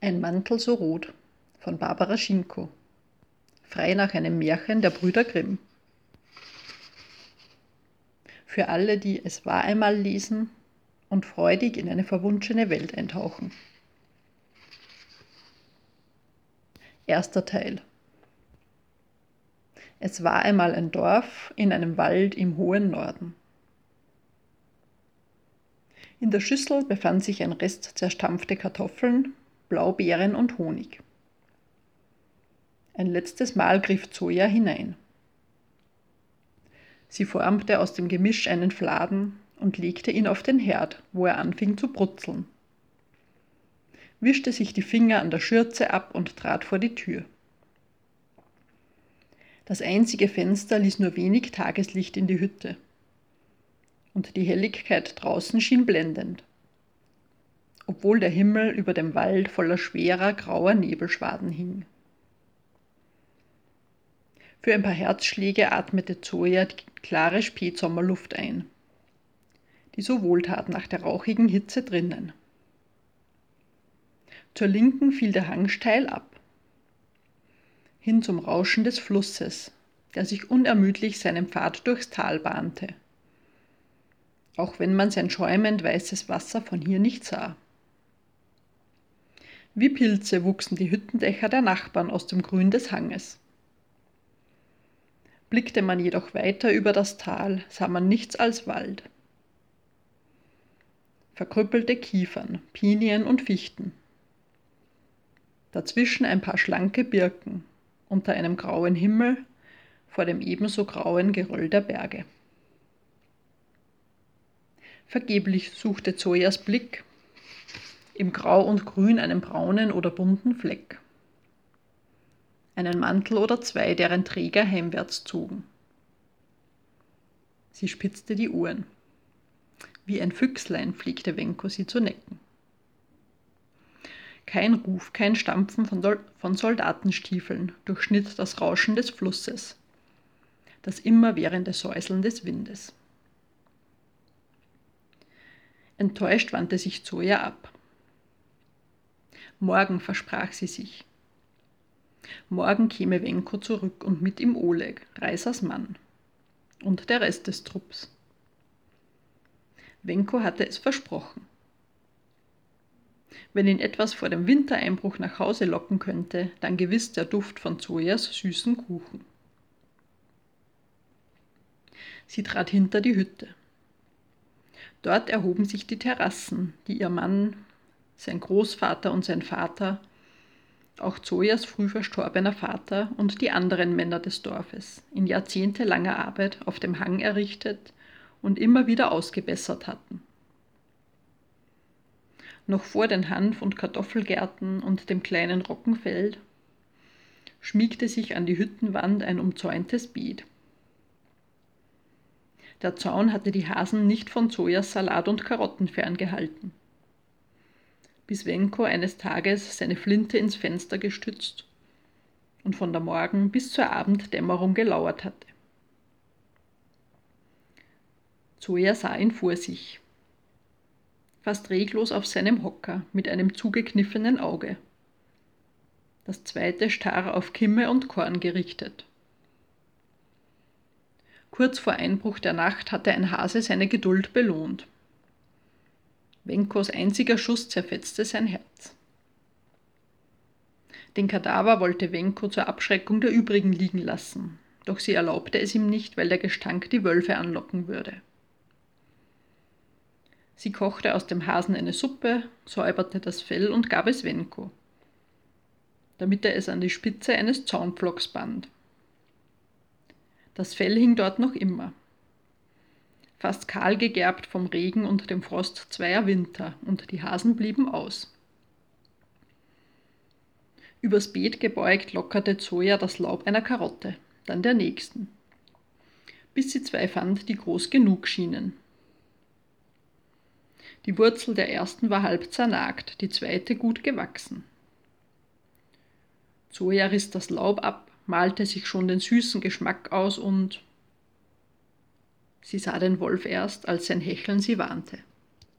Ein Mantel so rot von Barbara Schinko. Frei nach einem Märchen der Brüder Grimm. Für alle, die es war einmal lesen und freudig in eine verwunschene Welt eintauchen. Erster Teil. Es war einmal ein Dorf in einem Wald im hohen Norden. In der Schüssel befand sich ein Rest zerstampfte Kartoffeln, Blaubeeren und Honig. Ein letztes Mal griff Zoja hinein. Sie formte aus dem Gemisch einen Fladen und legte ihn auf den Herd, wo er anfing zu brutzeln. Wischte sich die Finger an der Schürze ab und trat vor die Tür. Das einzige Fenster ließ nur wenig Tageslicht in die Hütte. Und die Helligkeit draußen schien blendend, obwohl der Himmel über dem Wald voller schwerer grauer Nebelschwaden hing. Für ein paar Herzschläge atmete Zoja die klare Spätsommerluft ein, die so wohltat nach der rauchigen Hitze drinnen. Zur Linken fiel der Hang steil ab, hin zum Rauschen des Flusses, der sich unermüdlich seinen Pfad durchs Tal bahnte, auch wenn man sein schäumend weißes Wasser von hier nicht sah. Wie Pilze wuchsen die Hüttendächer der Nachbarn aus dem Grün des Hanges. Blickte man jedoch weiter über das Tal, sah man nichts als Wald. Verkrüppelte Kiefern, Pinien und Fichten. Dazwischen ein paar schlanke Birken, unter einem grauen Himmel, vor dem ebenso grauen Geröll der Berge. Vergeblich suchte Zojas Blick im Grau und Grün einen braunen oder bunten Fleck einen Mantel oder zwei, deren Träger heimwärts zogen. Sie spitzte die Ohren. Wie ein Füchslein pflegte Wenko sie zu necken. Kein Ruf, kein Stampfen von, Sol von Soldatenstiefeln durchschnitt das Rauschen des Flusses, das immerwährende Säuseln des Windes. Enttäuscht wandte sich Zoja ab. Morgen versprach sie sich, Morgen käme Wenko zurück und mit ihm Oleg, Reisers Mann. Und der Rest des Trupps. Wenko hatte es versprochen. Wenn ihn etwas vor dem Wintereinbruch nach Hause locken könnte, dann gewiss der Duft von Zojas süßen Kuchen. Sie trat hinter die Hütte. Dort erhoben sich die Terrassen, die ihr Mann, sein Großvater und sein Vater auch Zojas früh verstorbener Vater und die anderen Männer des Dorfes, in jahrzehntelanger Arbeit auf dem Hang errichtet und immer wieder ausgebessert hatten. Noch vor den Hanf- und Kartoffelgärten und dem kleinen Rockenfeld schmiegte sich an die Hüttenwand ein umzäuntes Beet. Der Zaun hatte die Hasen nicht von Zojas Salat und Karotten ferngehalten bis Wenko eines Tages seine Flinte ins Fenster gestützt und von der Morgen bis zur Abenddämmerung gelauert hatte. Zoja sah ihn vor sich, fast reglos auf seinem Hocker mit einem zugekniffenen Auge, das zweite starr auf Kimme und Korn gerichtet. Kurz vor Einbruch der Nacht hatte ein Hase seine Geduld belohnt. Wenkos einziger Schuss zerfetzte sein Herz. Den Kadaver wollte Wenko zur Abschreckung der übrigen liegen lassen, doch sie erlaubte es ihm nicht, weil der Gestank die Wölfe anlocken würde. Sie kochte aus dem Hasen eine Suppe, säuberte das Fell und gab es Wenko, damit er es an die Spitze eines Zaunpflocks band. Das Fell hing dort noch immer fast kahl gegerbt vom Regen und dem Frost zweier Winter, und die Hasen blieben aus. Übers Beet gebeugt lockerte Zoja das Laub einer Karotte, dann der nächsten, bis sie zwei fand, die groß genug schienen. Die Wurzel der ersten war halb zernagt, die zweite gut gewachsen. Zoja riss das Laub ab, malte sich schon den süßen Geschmack aus und Sie sah den Wolf erst, als sein Hecheln sie warnte.